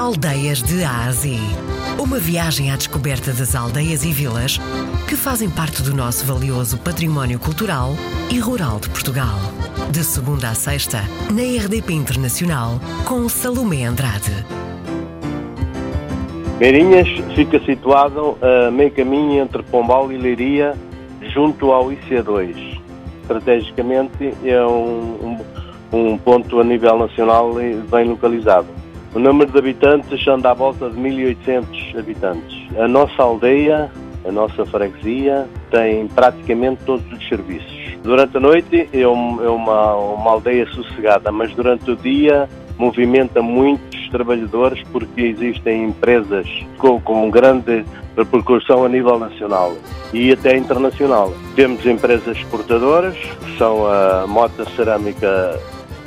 Aldeias de Ásia. Uma viagem à descoberta das aldeias e vilas que fazem parte do nosso valioso património cultural e rural de Portugal. De segunda a sexta, na RDP Internacional, com Salomé Andrade. Meirinhas fica situado a meio caminho entre Pombal e Leiria, junto ao IC2. Estrategicamente é um, um, um ponto a nível nacional bem localizado. O número de habitantes anda à volta de 1.800 habitantes. A nossa aldeia, a nossa freguesia, tem praticamente todos os serviços. Durante a noite é, uma, uma aldeia sossegada, mas durante o dia movimenta muitos trabalhadores porque existem empresas com, com grande repercussão a nível nacional e até internacional. Temos empresas exportadoras, são a Mota Cerâmica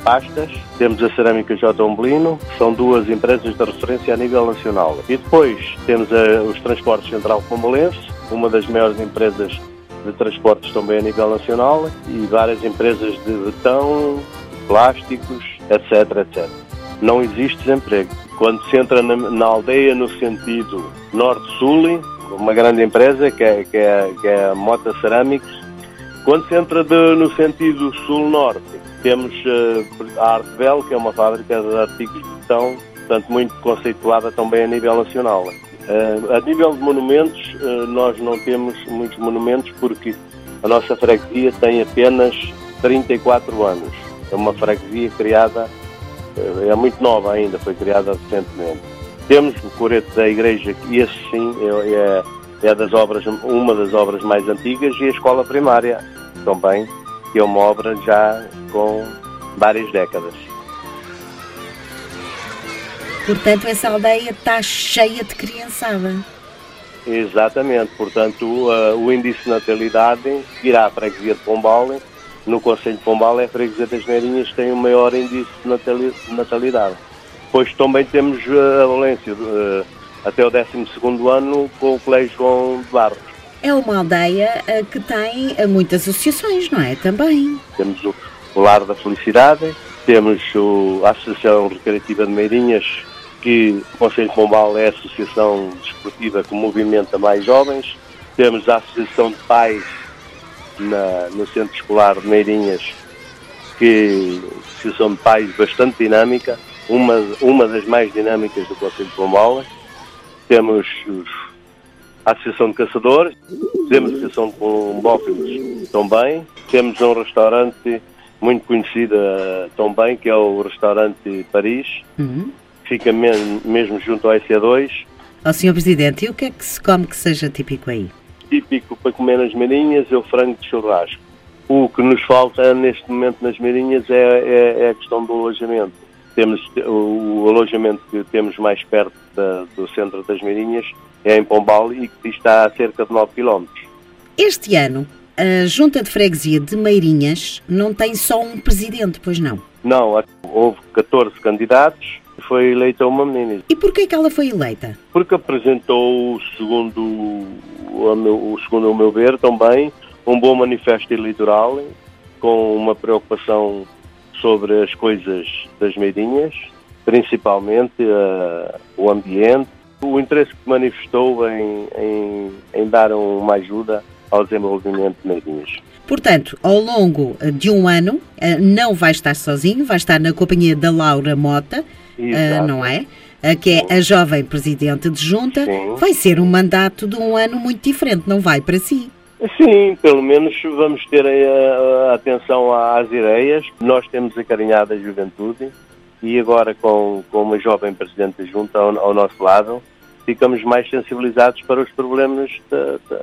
pastas, temos a Cerâmica J. Omblino, são duas empresas de referência a nível nacional. E depois temos a, os Transportes Central Pombalense, uma das maiores empresas de transportes também a nível nacional, e várias empresas de betão, plásticos, etc, etc. Não existe desemprego. Quando se entra na, na aldeia no sentido norte-sul, uma grande empresa que é, que é, que é a Mota Cerâmicos, quando se entra de, no sentido sul-norte, temos uh, a Artebel, que é uma fábrica de artigos de betão, portanto muito conceituada também a nível nacional. Uh, a nível de monumentos, uh, nós não temos muitos monumentos porque a nossa freguesia tem apenas 34 anos. É uma freguesia criada, é muito nova ainda, foi criada recentemente. Temos o coreto da igreja, que esse sim é, é, é das obras, uma das obras mais antigas, e a escola primária também, que é uma obra já com várias décadas. Portanto, essa aldeia está cheia de criançada. Exatamente, portanto, uh, o índice de natalidade irá à freguesia de Pombal. No Conselho de Pombal é a freguesia das Meirinhas que tem o maior índice de natalidade. Depois também temos uh, a Valência, uh, até o 12 ano, com o Colégio João de Barros é uma aldeia uh, que tem uh, muitas associações, não é? Também. Temos o, o Lar da Felicidade, temos o, a Associação Recreativa de Meirinhas, que o Conselho de Pombal é a associação desportiva que movimenta mais jovens. Temos a Associação de Pais na, no Centro Escolar de Meirinhas, que uma associação de pais bastante dinâmica, uma, uma das mais dinâmicas do Conselho de Pombal. Temos os a Associação de Caçadores, temos a Associação de Bombófilos também, temos um restaurante muito conhecido eh, também, que é o restaurante Paris, uhum. fica mesmo, mesmo junto ao IC2. Ó oh, Sr. Presidente, e o que é que se come que seja típico aí? Típico para comer nas Marinhas é o frango de churrasco. O que nos falta neste momento nas Marinhas é, é, é a questão do alojamento. Temos o alojamento que temos mais perto da, do centro das Marinhas é em Pombal e que está a cerca de 9 km. Este ano, a Junta de Freguesia de Meirinhas não tem só um presidente, pois não? Não, houve 14 candidatos e foi eleita uma menina. E porquê que ela foi eleita? Porque apresentou, segundo o, meu, segundo o meu ver também, um bom manifesto eleitoral com uma preocupação sobre as coisas das Meirinhas, principalmente uh, o ambiente, o interesse que manifestou em, em, em dar uma ajuda ao desenvolvimento de Meirinhas. Portanto, ao longo eh, de um ano, eh, não vai estar sozinho, vai estar na companhia da Laura Mota, Exato. não é? Que é a jovem presidente de junta. Sim. Vai ser um mandato de um ano muito diferente, não vai para si? Sim, pelo menos vamos ter a, a atenção às ideias. Nós temos acarinhado a juventude e agora com, com uma jovem presidente da junta ao, ao nosso lado, ficamos mais sensibilizados para os problemas da, da,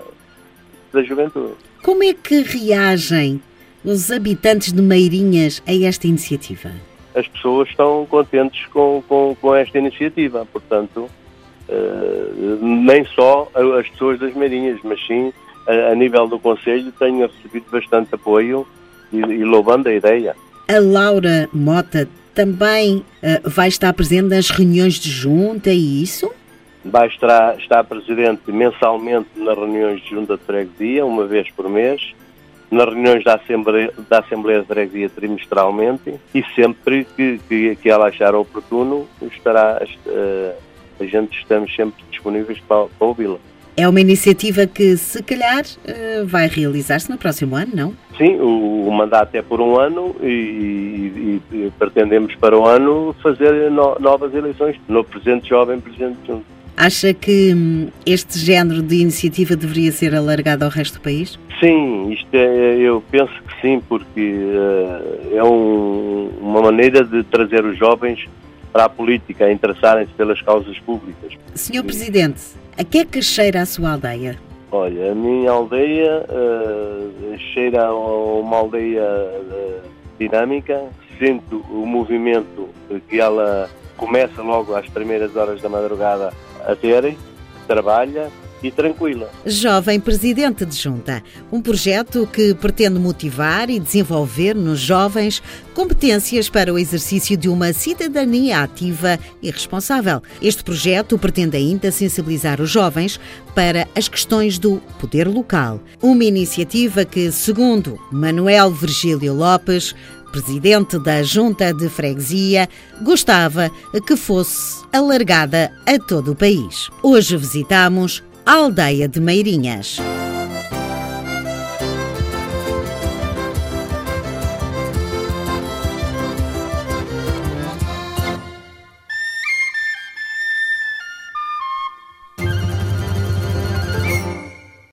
da juventude. Como é que reagem os habitantes de Meirinhas a esta iniciativa? As pessoas estão contentes com, com, com esta iniciativa, portanto, uh, nem só as pessoas das Meirinhas, mas sim a, a nível do Conselho tenho recebido bastante apoio e, e louvando a ideia. A Laura Mota também uh, vai estar presente nas reuniões de junta e isso? vai estar, estar presente mensalmente nas reuniões de junta de freguesia, uma vez por mês, nas reuniões da Assembleia, da Assembleia de Freguesia trimestralmente e sempre que, que, que ela achar oportuno, estará, uh, a gente estamos sempre disponíveis para, para ouvi-la. É uma iniciativa que, se calhar, uh, vai realizar-se no próximo ano, não? Sim, o, o, mandato é por um ano e, e, e pretendemos para o ano fazer no, novas eleições no Presidente Jovem, Presidente Junto. Acha que hum, este género de iniciativa deveria ser alargado ao resto do país? Sim, isto é, eu penso que sim, porque uh, é um, uma maneira de trazer os jovens para a política, a interessarem-se pelas causas públicas. Senhor Presidente, a que é que cheira a sua aldeia? Olha, a minha aldeia uh, cheira a uma aldeia uh, dinâmica, sinto o movimento que ela começa logo às primeiras horas da madrugada a terem, trabalha e tranquila. Jovem Presidente de Junta, um projeto que pretende motivar e desenvolver nos jovens competências para o exercício de uma cidadania ativa e responsável. Este projeto pretende ainda sensibilizar os jovens para as questões do poder local. Uma iniciativa que, segundo Manuel Virgílio Lopes, presidente da Junta de Freguesia, gostava que fosse alargada a todo o país. Hoje visitamos aldeia de Meirinhas.